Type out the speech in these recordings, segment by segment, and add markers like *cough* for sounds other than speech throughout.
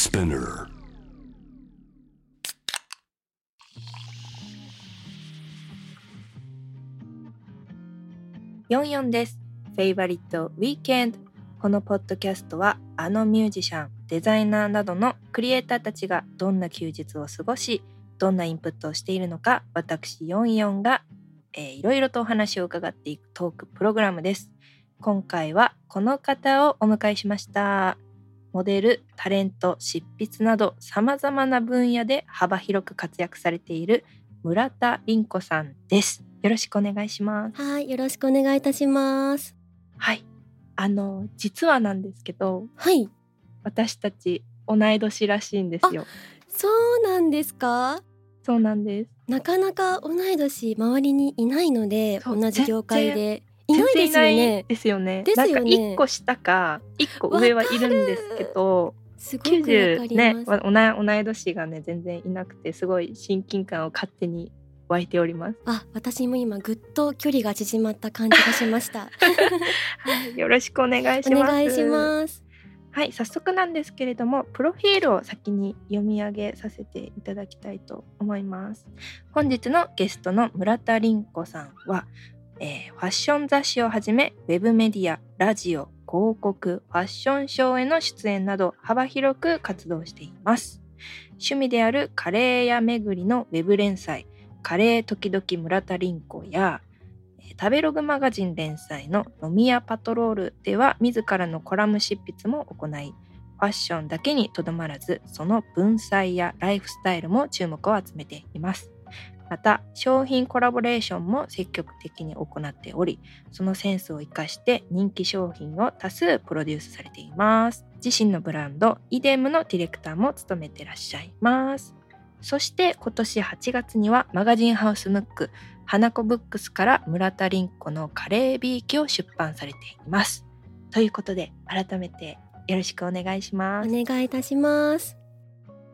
Spinner. です。フェイバリットウィーケンド。このポッドキャストはあのミュージシャン、デザイナーなどのクリエイターたちがどんな休日を過ごし、どんなインプットをしているのか、私44が、えーいろいろとお話を伺っていくトークプログラムです。今回はこの方をお迎えしました。モデル、タレント、執筆など様々な分野で幅広く活躍されている村田凛子さんです。よろしくお願いします。はい、よろしくお願いいたします。はい。あの、実はなんですけど、はい、私たち同い年らしいんですよ。そうなんですか？そうなんです。なかなか同い年周りにいないので、同じ業界でいないですよね。ですよね。ですよねなんか一個下か、一個上はいるんですけど、すごくわか90ね同い同い年がね、全然いなくて、すごい親近感を勝手に湧いております。あ、私も今ぐっと距離が縮まった感じがしました。*laughs* はい、よろしくお願いしおます。願いします。はい、早速なんですけれども、プロフィールを先に読み上げさせていただきたいと思います。本日のゲストの村田凛子さんは、えーファッション雑誌をはじめ、ウェブメディア、ラジオ、広告、ファッションショーへの出演など幅広く活動しています。趣味であるカレー屋巡りのウェブ連載、カレー時々村田凛子や、食べログマガジン連載の飲み屋パトロールでは自らのコラム執筆も行い、ファッションだけにとどまらず、その文才やライフスタイルも注目を集めています。また、商品コラボレーションも積極的に行っており、そのセンスを生かして人気商品を多数プロデュースされています。自身のブランド、イデムのディレクターも務めてらっしゃいます。そして今年8月にはマガジンハウスムック、花子ブックスから村田凛子のカレービーキを出版されています。ということで改めてよろしくお願いしますお。願いいたします。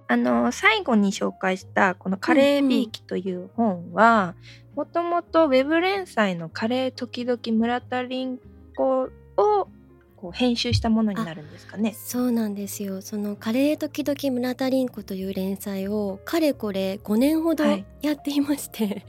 あの最後に紹介したこのカレービーキという本はもともとウェブ連載のカレー時々村田凛子をこう編集したものになるんですかね。そうなんですよ。そのカレー時々村田凛子という連載をかれこれ5年ほどはいやっていまして、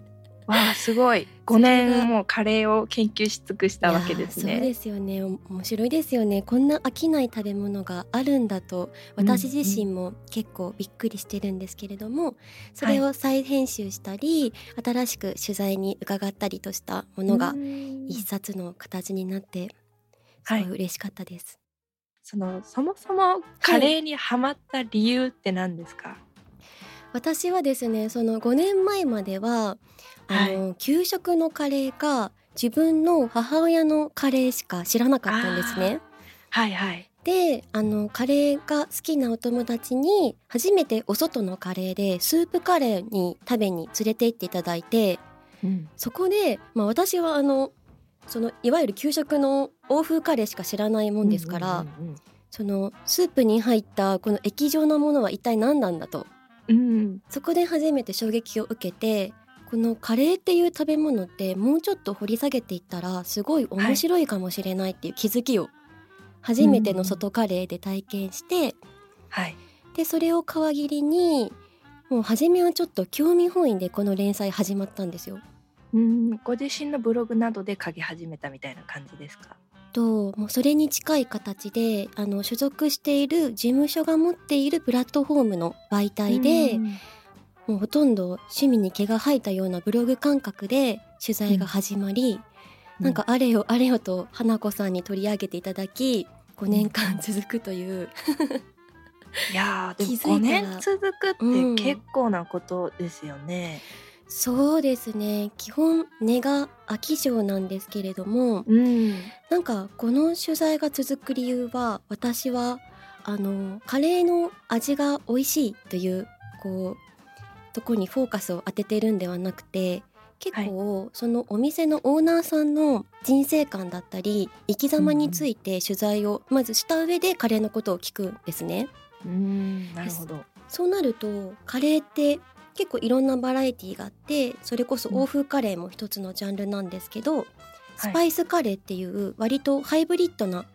わあすごい。5それが年もカレーを研究し尽くしたわけですね。そうですよね。お面白いですよね。こんな飽きない食べ物があるんだと私自身も結構びっくりしてるんですけれども、それを再編集したり、新しく取材に伺ったりとしたものがうん。一冊の形になってすはい。ごい嬉しかったです、そのそもそもカレーにハマった理由って何ですか、私はですねその5年前まではあの、給食のカレーか自分の母親のカレーしか知らなかったんですね。はいはい。であのカレーが好きなお友達に初めてお外のカレーでスープカレーに食べに連れて行っていただいてうんそこで、まあ、私はあのそのいわゆる給食の欧風カレーしか知らないもんですから、うんそのスープに入ったこの液状のものは一体何なんだとうんうんそこで初めて衝撃を受けてこのカレーっていう食べ物ってもうちょっと掘り下げていったらすごい面白いかもしれないっていう気づきを初めての外カレーで体験して、はい。でそれを皮切りにもう初めはちょっと興味本位でこの連載始まったんですよ。うんご自身のブログなどで書き始めたみたいな感じですか？ともうそれに近い形であの所属している事務所が持っているプラットフォームの媒体で、うん。もうほとんど趣味に毛が生えたようなブログ感覚で取材が始まり、なんかあれよあれよと花子さんに取り上げていただき5年間続くという、いやーでも気づ5いたら。年続くうんって結構なことですよね。そうですね。基本根が飽き性なんですけれどもうん。なんかこの取材が続く理由は私はあのカレーの味が美味しいというこうとこにフォーカスを当ててるんではなくて結構、そのお店のオーナーさんの人生観だったり生き様について取材をまずした上でカレーのことを聞くんですね。うんなるほど。そうなるとカレーって結構いろんなバラエティーがあってそれこそ欧風カレーも一つのジャンルなんですけど、スパイスカレーっていう割とハイブリッドな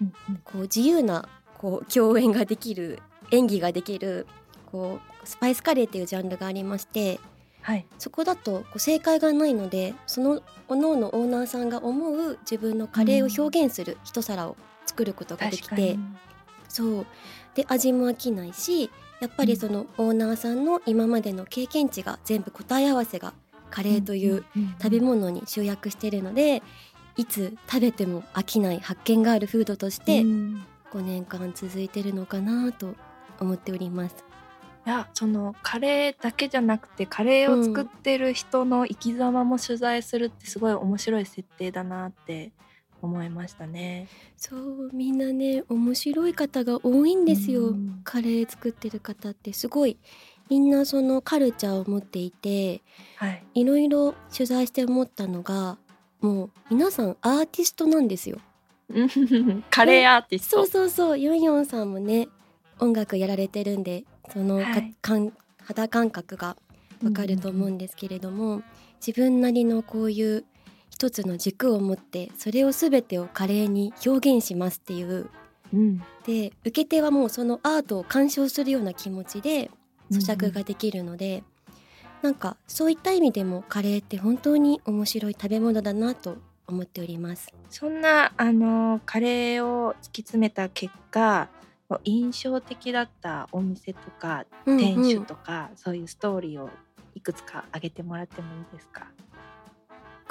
うんうん。こう自由なこう共演ができる演技ができるこうスパイスカレーっていうジャンルがありましてはい。そこだとこう正解がないのでそのおのおのオーナーさんが思う自分のカレーを表現する一皿を作ることができて、確かに。そう。で味も飽きないしやっぱりそのオーナーさんの今までの経験値が全部答え合わせがカレーという食べ物に集約してるのでいつ食べても飽きない発見があるフードとしてうん5年間続いてるのかなと思っております。いやそのカレーだけじゃなくてカレーを作ってる人の生き様も取材するってすごい面白い設定だなって思いましたね。そうみんなね面白い方が多いんですよ、うんカレー作ってる方ってすごいみんなそのカルチャーを持っていてはい、いろいろ取材して思ったのがもう皆さんアーティストなんですよ。カレーアーティスト。そうそうそう。ヨンヨンさんもね音楽やられてるんでそのか、はい。かん肌感覚がわかると思うんですけれども、自分なりのこういう一つの軸を持ってそれを全てを華麗に表現しますっていう。うん。で受け手はもうそのアートを鑑賞するような気持ちで咀嚼ができるので、なんかそういった意味でもカレーって本当に面白い食べ物だなと思っております。そんなあのカレーを突き詰めた結果印象的だったお店とかうんうん。店主とか、そういうストーリーをいくつか挙げてもらってもいいですか？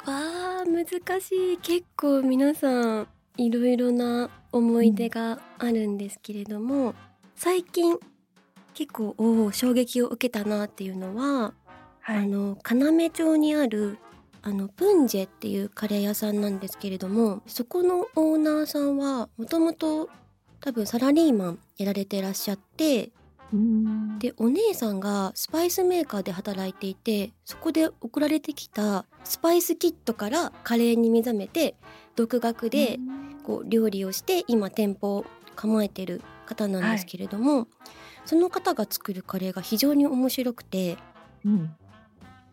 わあ難しい。結構皆さんいろいろな思い出があるんですけれども、最近結構おー衝撃を受けたなっていうのは、はあの要町にあるあのプンジェっていうカレー屋さんなんですけれどもそこのオーナーさんはもともと多分サラリーマンやられてらっしゃってうん。でお姉さんがスパイスメーカーで働いていてそこで送られてきたスパイスキットからカレーに目覚めて独学でこう料理をして今店舗を構えてる方なんですけれども、その方が作るカレーが非常に面白くてうん。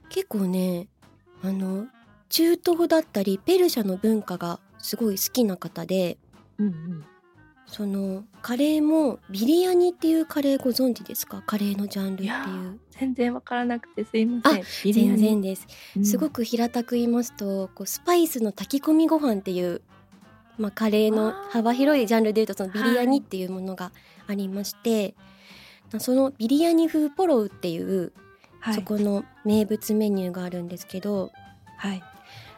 結構ねあの中東だったりペルシャの文化がすごい好きな方でうんうん。そのカレーもビリヤニっていうカレーご存知ですか？カレーのジャンルっていう。全然わからなくてすいません。ビリヤ全ニ然です。うん。すごく平たく言いますとこうスパイスの炊き込みご飯っていう、まあ、カレーの幅広いジャンルでいうとそのビリヤニっていうものがありまして、そのビリヤニ風ポロウっていう、はいそこの名物メニューがあるんですけどはい。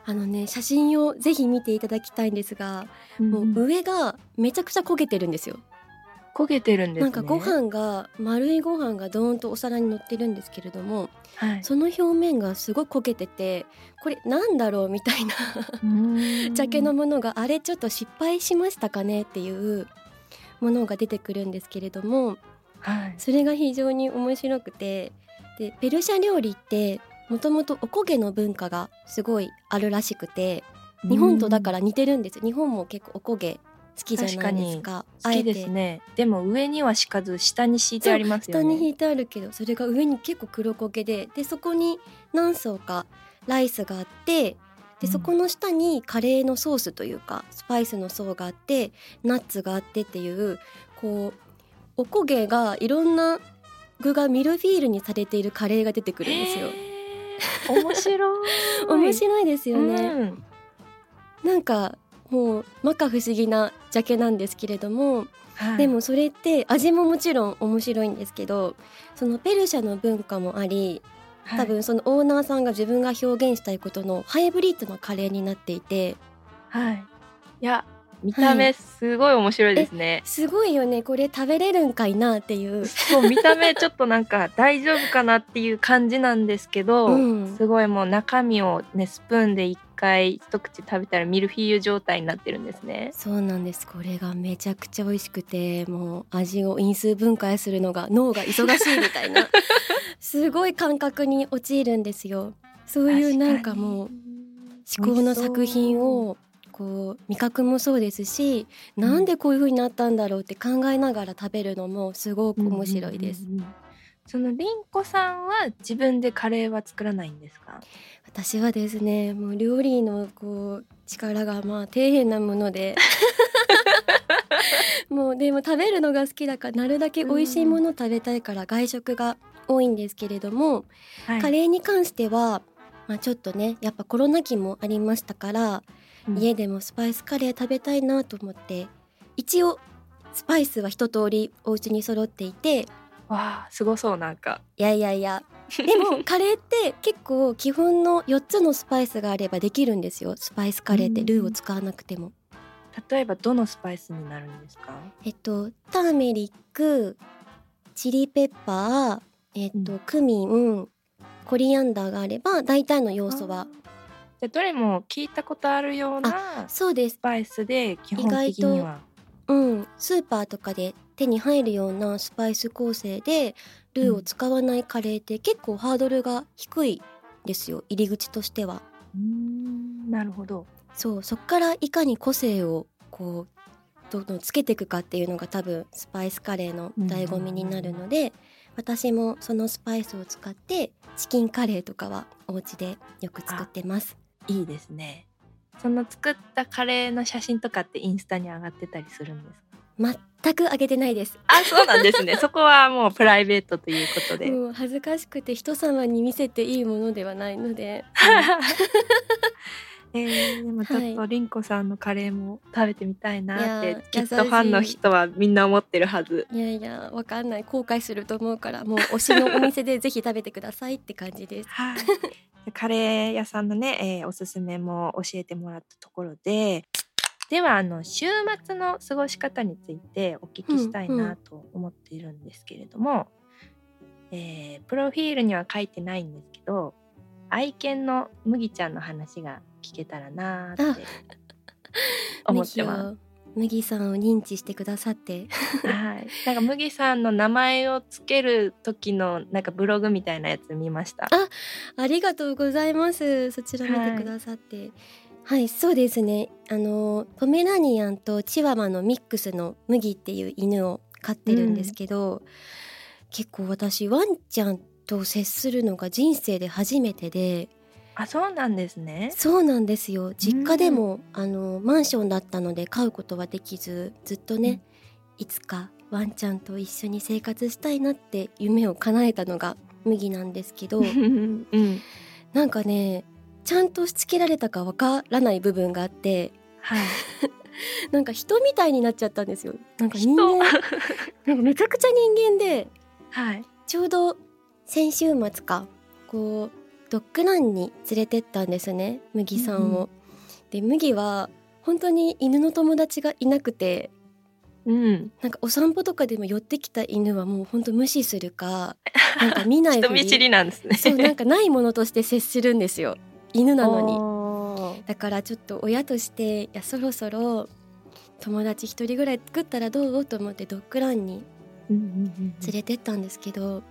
あのね写真をぜひ見ていただきたいんですが、もう上がめちゃくちゃ焦げてるんですよ。焦げてるんですね。なんかご飯が丸いご飯がドーンとお皿に乗ってるんですけれどもはい。その表面がすごい焦げててこれなんだろうみたいなうん *laughs* ジャケのものがあれちょっと失敗しましたかねっていうものが出てくるんですけれどもはい。それが非常に面白くてでペルシャ料理ってもともとおこげの文化がすごいあるらしくて日本とだから似てるんです日本も結構おこげ好きじゃないですか好きですね。でも上には敷かず下に敷いてありますよね。下に引いてあるけどそれが上に結構黒焦げででそこに何層かライスがあってうんでそこの下にカレーのソースというかスパイスの層があってナッツがあってっていうこうおこげがいろんな具がミルフィールにされているカレーが出てくるんですよ。面白い。*laughs* 面白いですよね、うんなんかもう摩訶不思議なジャケなんですけれども、はい。でもそれって味ももちろん面白いんですけどそのペルシャの文化もあり多分そのオーナーさんが自分が表現したいことのハイブリッドなカレーになっていてはい、はい。いや見た目すごい面白いですね。すごいよね。これ食べれるんかいなっていう、そう見た目ちょっとなんか大丈夫かなっていう感じなんですけど、うん。すごいもう中身をねスプーンで一回一口食べたらミルフィーユ状態になってるんですね。そうなんです。これがめちゃくちゃ美味しくてもう味を因数分解するのが脳が忙しいみたいな。*laughs* すごい感覚に陥るんですよ。そういうなんかもう思考の作品をこう味覚もそうですし、んなんでこういう風になったんだろうって考えながら食べるのもすごく面白いです。うんうんうんうんそのりんこさんは自分でカレーは作らないんですか？私はですねもう料理のこう力がまあ底辺なもので。*laughs* もうででも食べるのが好きだからなるだけ美味しいもの食べたいから外食が多いんですけれども、はい。カレーに関しては、まあ、ちょっとねやっぱコロナ期もありましたから、うん。家でもスパイスカレー食べたいなと思って一応スパイスは一通りお家に揃っていてわあすごそうなんか。いやいやいや。でも *laughs* カレーって結構基本の4つのスパイスがあればできるんですよ。スパイスカレーってうん。ルーを使わなくても。例えばどのスパイスになるんですか？えっとターメリックチリペッパーえっと、うん。クミンコリアンダーがあれば大体の要素は。でどれも聞いたことあるようなスそうです。パイスで基本的には。うんスーパーとかで手に入るようなスパイス構成でルーを使わないカレーって結構ハードルが低いですよ入り口としては。うーんなるほど。そうそっからいかに個性をこうどんどんつけていくかっていうのが多分スパイスカレーの醍醐味になるので、私もそのスパイスを使ってチキンカレーとかはお家でよく作ってます。いいですね。その作ったカレーの写真とかってインスタに上がってたりするんですか？全くあげてないです。あそうなんですね。*laughs* そこはもうプライベートということで、もう恥ずかしくて人様に見せていいものではないので、*laughs* えー、でもちょっとりんこさんのカレーも食べてみたいなってい。やきっとファンの人はみんな思ってるはず。いやいやわかんない。後悔すると思うからもう推しのお店でぜひ食べてくださいって感じです。はい。*laughs* カレー屋さんのね、えーおすすめも教えてもらったところでではあの週末の過ごし方についてお聞きしたいうんうなんと思っているんですけれども、えープロフィールには書いてないんですけど愛犬の麦ちゃんの話が聞けたらなーって思ってます。麦さんを認知してくださってはい、なんか麦さんの名前をつける時のなんかブログみたいなやつ見ました。ありがとうございますそちら見てくださってはい、そうですね。あのポメラニアンとチワワのミックスの麦っていう犬を飼ってるんですけど、結構私ワンちゃんと接するのが人生で初めてで。あ、そうなんですね。そうなんですよ。実家でも、あのマンションだったので飼うことはできずずっとね、いつかワンちゃんと一緒に生活したいなって夢を叶えたのが麦なんですけど。うん、なんかねちゃんとしつけられたかわからない部分があってはい。*laughs* なんか人みたいになっちゃったんですよなんか人人？間 *laughs* なんかめちゃくちゃ人間ではい。ちょうど先週末かこうドッグランに連れてったんですね麦さんを。うんで麦は本当に犬の友達がいなくてうん。なんかお散歩とかでも寄ってきた犬はもう本当無視するかなんか見ない *laughs* 人見知りなんですね。そうなんかないものとして接するんですよ犬なのに。に。だからちょっと親としていやそろそろ友達一人ぐらい作ったらどう？と思ってドッグランに連れてったんですけど、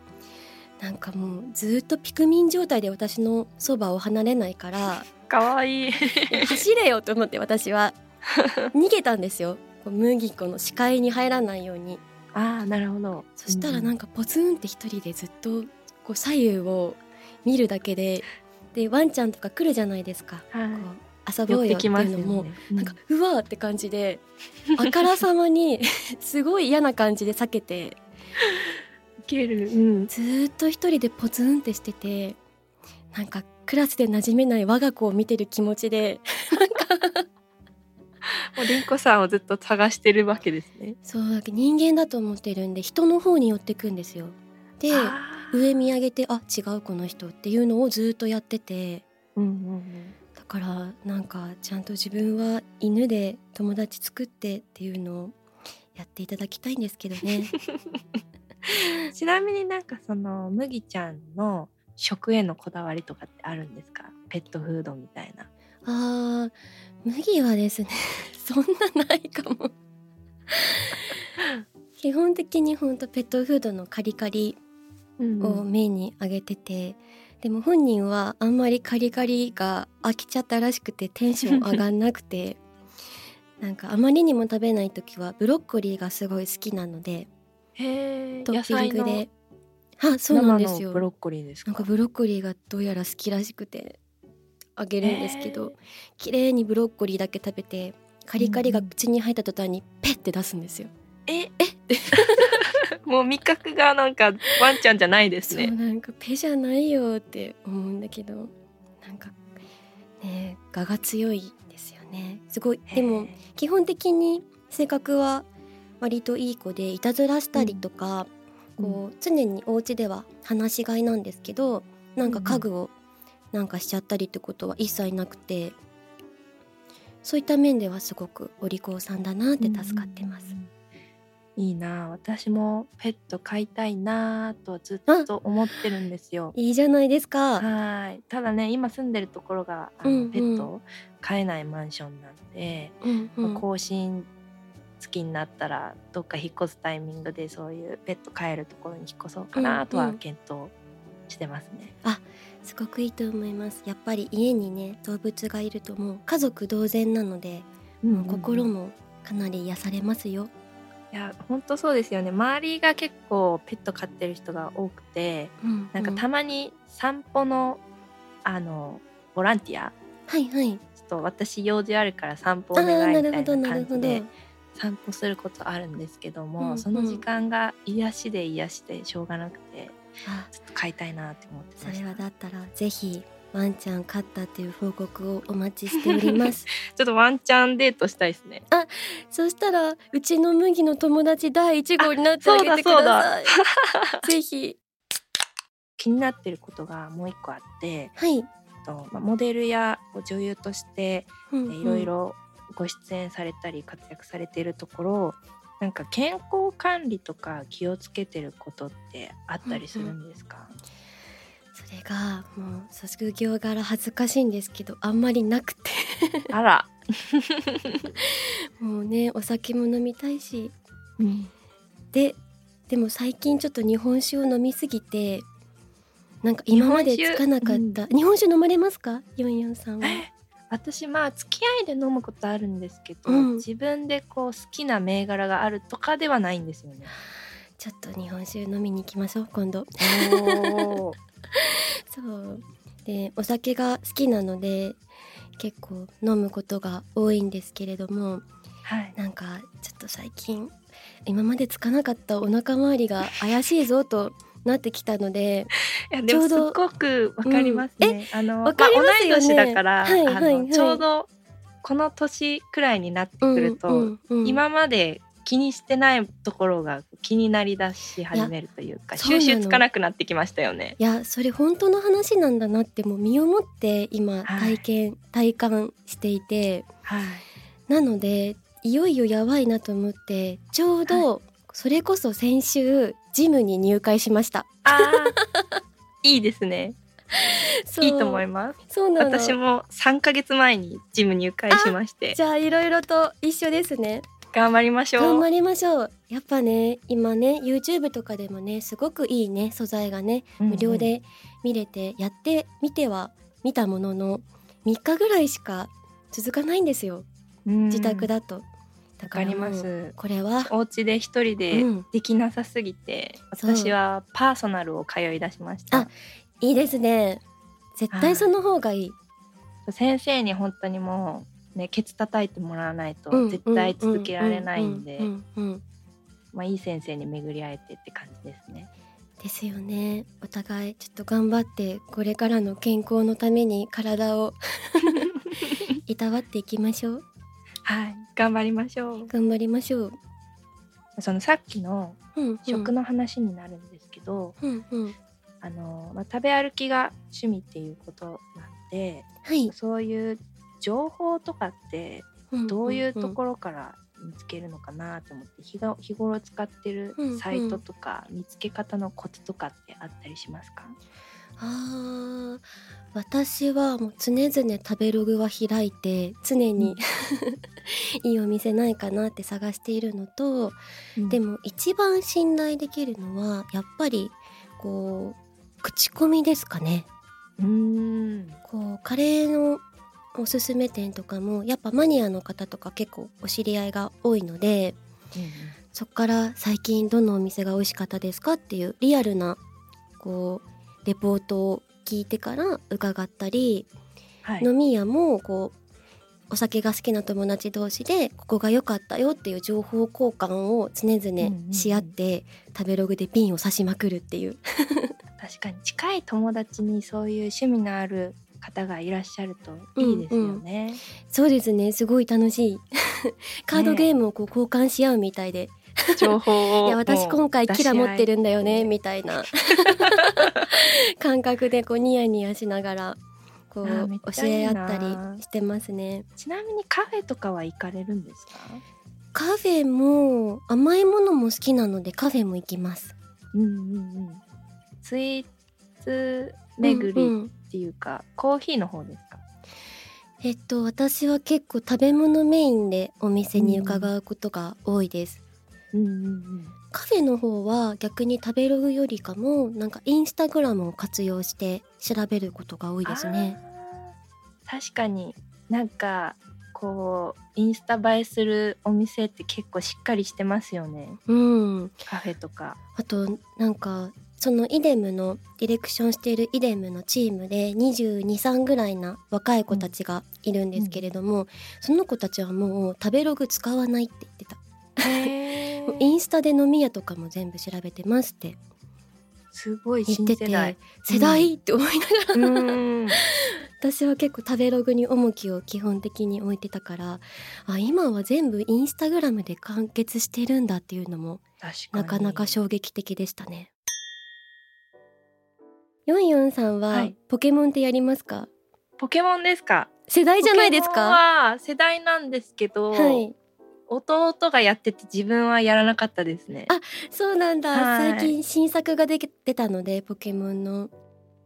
なんかもうずっとピクミン状態で私のそばを離れないからかわいい。走れよと思って私は逃げたんですよ麦子の視界に入らないようにああ、なるほど。そしたらなんかポツンって一人でずっとこう左右を見るだけででワンちゃんとか来るじゃないですか、か、はいこ。う遊ぼうよっていうのも、ね。なんかうわーって感じであからさまに *laughs* すごい嫌な感じで避けていける。うん。ずーっと一人でポツンってしててなんかクラスで馴染めない我が子を見てる気持ちで *laughs* もうりんこさんをずっと探してるわけですね。そう人間だと思ってるんで人の方に寄ってくんですよ。で上見上げてあ違うこの人っていうのをずーっとやっててうんうんうん。だからなんかちゃんと自分は犬で友達作ってっていうのをやっていただきたいんですけどね。*laughs* ちなみになんかその麦ちゃんの食へのこだわりとかってあるんですか？ペットフードみたいな。あー麦はですね *laughs* そんなないかも *laughs* 基本的にほんとペットフードのカリカリうんをメインに挙げてて、でも本人はあんまりカリカリが飽きちゃったらしくてテンション上がんなくて *laughs* なんかあまりにも食べない時はブロッコリーがすごい好きなので。トッピングで。あそうなんですよ。ブロッコリーですか？なんかブロッコリーがどうやら好きらしくてあげるんですけど、綺麗にブロッコリーだけ食べてカリカリが口に入った途端にペッて出すんですよ。ええ？え？もう味覚がなんかワンちゃんじゃないですそうねなんかペじゃないよって思うんだけどなんかね我が強いですよね。すごいでも基本的に性格は割といい子でいたずらしたりとか、うん。こう常にお家では話し飼いなんですけどなんか家具をなんかしちゃったりってことは一切なくてそういった面ではすごくお利口さんだなって助かってます。いいなあ私もペット飼いたいなあとずっと思ってるんですよいいじゃないですか。はいただね今住んでるところがあの、うんうんペットを飼えないマンションなんで、うんうんまあ更新月になったらどっか引っ越すタイミングでそういうペット飼えるところに引っ越そうかなとはうんうん検討してますね。すごくいいと思います。やっぱり家にね動物がいるともう家族同然なので、もう心もかなり癒されますよ。いや本当そうですよね。周りが結構ペット飼ってる人が多くてうんなんかたまに散歩のあのボランティアはいはい。ちょっと私用事あるから散歩お願いみたいな。感じで散歩することあるんですけども、うんうんその時間が癒しで癒してしょうがなくてあちょっと飼いたいなって思ってそました。れはだったらぜひワンちゃん飼ったという報告をお待ちしております。*laughs* ちょっとワンチャンデートしたいですねそしたらうちの麦の友達第一号になってあげてくそうだださい。ぜひ気になってることがもう一個あってはい。と、まあ、モデルや女優としてうんうんいろいろご出演されたり活躍されているところなんか健康管理とか気をつけてることってあったりするんですか、それがもう卒業柄恥ずかしいんですけどあんまりなくて。あら、*laughs* もうねお酒も飲みたいし。ででも最近ちょっと日本酒を飲みすぎてなんか今までつかなかった。日本酒,、飲まれますか？ヨンヨンさんは。え私まあ付き合いで飲むことあるんですけど、うん。自分でこう好きな銘柄があるとかではないんですよね。ちょっと日本酒飲みに行きましょう今度 *laughs* そう。でお酒が好きなので結構飲むことが多いんですけれどもはい、なんかちょっと最近今までつかなかったお腹周りが怪しいぞとなってきたので *laughs* ちょうどっごくわかりますね。あのわかりまあ同い年だから、はいはいはい。あのちょうどこの年くらいになってくると、うんうんうん。今まで気にしてないところが気になりだし始めるというか収集つかなくなってきましたよね。いやそれ本当の話なんだなってもう身をもって今はい。体験、体感していて。はい、なのでいよいよやばいなと思ってちょうどそれこそ先週ジムに入会しました。あー。*laughs* いいですね。いいと思います。そうなの。私も3ヶ月前にジム入会しまして。じゃあいろいろと一緒ですね頑張りましょう。頑張りましょう。やっぱね今ね YouTube とかでもねすごくいいね素材がね無料で見れてやってみては見たものの3日ぐらいしか続かないんですよ。自宅だ。だと、だわかります。これはお家で一人でうん。できなさすぎて、そう。私はパーソナルを通い出しました。あ。いいですね。絶対その方がいい、先生に本当にもうねケツ叩いてもらわないとうん絶対続けられないんでまあいい先生に巡り会えてって感じですね。ですよね。お互いちょっと頑張ってこれからの健康のために体を *laughs* いたわっていきましょう。はい、頑張りましょう。頑張りましょう、そのさっきの食の話になるんですけど、うんうん。あのまあ、食べ歩きが趣味っていうことなんで、はい、そういう情報とかってんどういうとろころから見つけるのかなと思って、日が日頃使ってるうんうん。サイトとか見つけ方のコツとかってあったりしますか？あー私はもう常々食べログは開いて常に、*laughs* いいお店ないかなって探しているのと、でも、も一番信頼できるのはやっぱりこう口コミですかね。うーん、こうカレーのおすすめ店とかもやっぱマニアの方とか結構お知り合いが多いのでそっから最近どのお店が美味しかったですかっていうリアルなこうレポートを聞いてから伺ったり、はい、飲み屋もこうお酒が好きな友達同士でここが良かったよっていう情報交換を常々し合って、食べログでピンを刺しまくるっていう。*laughs* 確かに。近い友達にそういう趣味のある方がいらっしゃるといいですよね。そうですね。すごい楽しい。*laughs* カードゲームをこう交換し合うみたいで、情報を *laughs* いや私今回キラ持ってる。るんだよねみたいな。*laughs* 感覚でこうニヤニヤしながらこう教え合ったりしてますね。ちなみにカフェとかは行かれるんですか？カフェも甘いものも好きなのでカフェも行きます。うんうんうん。スイーツ巡り。うんうんっていうか、コーヒーの方ですか？えっと私は結構食べ物メインでお店に伺うことが多いです、うんうんうん。カフェの方は逆に食べログよりかもなんかインスタグラムを活用して調べることが多いですね。確かになんかこうインスタ映えするお店って結構しっかりしてますよね。うん。カフェとか。あとなんかそのイデムのディレクションしているイデムのチームで223ぐらいな若い子たちがいるんですけれども、その子たちはもう食べログ使わないって言ってた。*laughs* インスタで飲み屋とかも全部調べてますって。すごい言ってて新世代って思いながら、うん。*laughs* 私は結構食べログに重きを基本的に置いてたからあ今は全部インスタグラムで完結してるんだっていうのもなかなか衝撃的でしたね。ヨンヨンさんは、はい。ポケモンってやりますか？ポケモンですか？世代じゃないですポケモンかは世代なんですけど、はい。弟がやってて自分はやらなかったですね。あそうなんだ、はい。最近新作が出てたのでポケモンの。ポ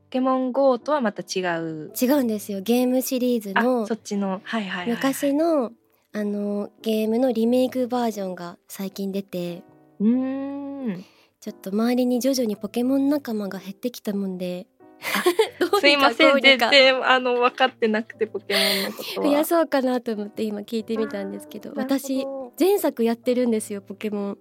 ケモン GO とはまた違う。違うんですよ。ゲームシリーズあのそっちのはいはいはい、はい、昔のあのゲームのリメイクバージョンが最近出て。うーんちょっと周りに徐々にポケモン仲間が減ってきたもんで。*laughs* すいません。全然あの分かってなくてポケモンのことは。増やそうかなと思って今聞いてみたんですけど。私ど。前作やってるんですよポケモン。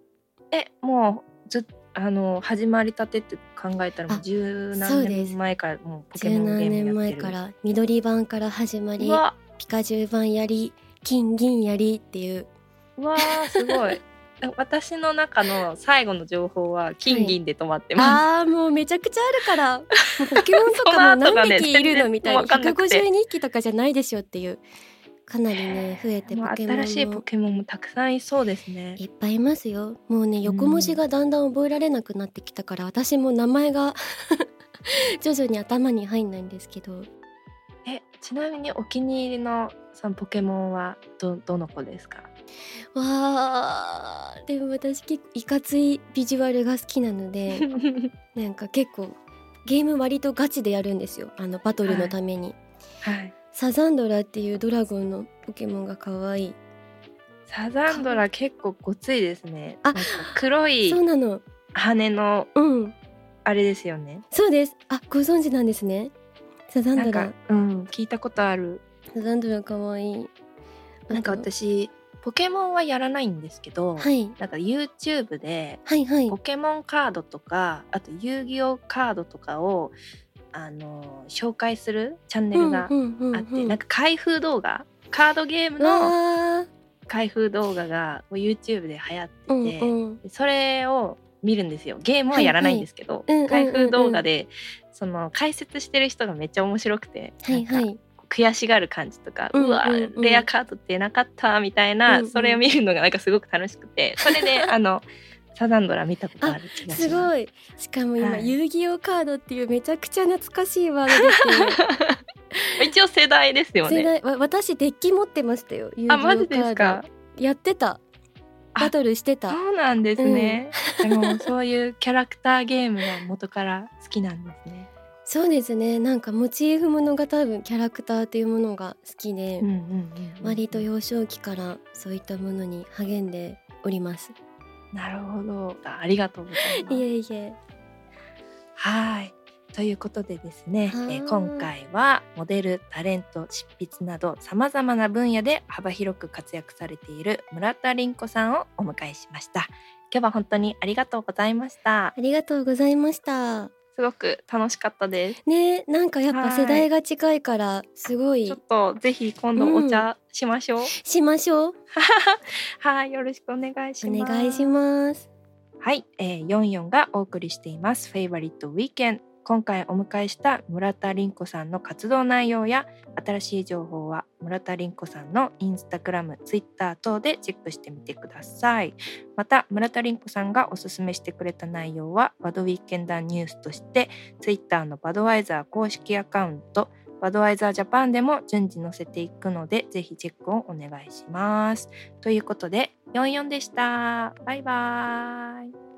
えもうずっあの始まりたてって考えたらもうあ十何年前からもうポケ十モンゲームやってる何年前から緑版から始まりピカジュウ版やり金銀やりっていう。うわーすごい私の中の最後の情報は金銀で止まってまあーもうめちゃくちゃあるから。ポケモンとかも *laughs* 何匹いるのみたいな。全然わかんなくて152匹とかじゃないでしょっていうかなりね増えてポケモン新しいポもケモンもたくさんいそうですね。いっぱいいますよ。もうね横文字がだんだん覚えられなくなってきたから私も名前が *laughs* 徐々に頭に入んないんですけど。えちなみにお気に入りのそのポケモンはどどの子ですか？わー。でも私結構いかついビジュアルが好きなので *laughs* なんか結構ゲーム割とガチでやるんですよ。あのバトルのために、はい。サザンドラっていうドラゴンのポケモンが可愛い。サザンドラ結構ごついですね。あ黒いそうなの。羽のうん。あれですよね。そうです。あご存知なんですね。サザンドラ。なんかうん聞いたことある。サザンドラ可愛い。なんか私ポケモンはやらないんですけど、はい。なんか YouTube ではいはい。ポケモンカードとかあと遊戯王カードとかをあの紹介するチャンネルがうんうんうんうん。あって、なんか開封動画カードゲームの開封動画が YouTube で流行ってて、うんうん。それを見るんですよ。ゲームはやらないんですけど、はいはい。うんうんうんうん。開封動画でその解説してる人がめっちゃ面白くて、はいはい悔しがる感じとか、ううんわうんうんレアカード出なかったみたいな、うんうんそれを見るのがなんかすごく楽しくて *laughs* それであのサザンドラ見たことある気がします。すごいしかも今、はい遊戯王カードっていうめちゃくちゃ懐かしいワードです *laughs* 一応世代ですよよ世ね。代わ私デッキ持ってましたよ遊戯王カーですかド。やってたあバトルしてたそうなんですね。でもそういうキャラクターゲームが元から好きなんですね。そうですねなんかモチーフものが多分キャラクターっていうものが好きで、うんうんうんうん割と幼少期からそういったものに励んでおりますなるほど。あありがとうございます。いえいえはい。ということでですね、え今回はモデル、タレント、執筆などさまざまな分野で幅広く活躍されている村田凛子さんをお迎えしました。今日は本当にありがとうございましたあ。りがとうございましたすごく楽しかったです。ねなんかやっぱ世代が近いからすごいちょっとぜひ今度お茶しましょう。しましょう *laughs* はい、よろしくお願いしおます。願いしますはい、えー、44がお送りしています。フェイバリットウィーケン今回お迎えした村田凛子さんの活動内容や新しい情報は村田凛子さんのインスタグラム、ツイッター等でチェックしてみてください。また村田凛子さんがおすすめしてくれた内容はバドウィーケンダーニュースとしてツイッターのバドワイザー公式アカウントバドワイザージャパンでも順次載せていくのでぜひチェックをお願いします。ということで44でした。バイバーイ。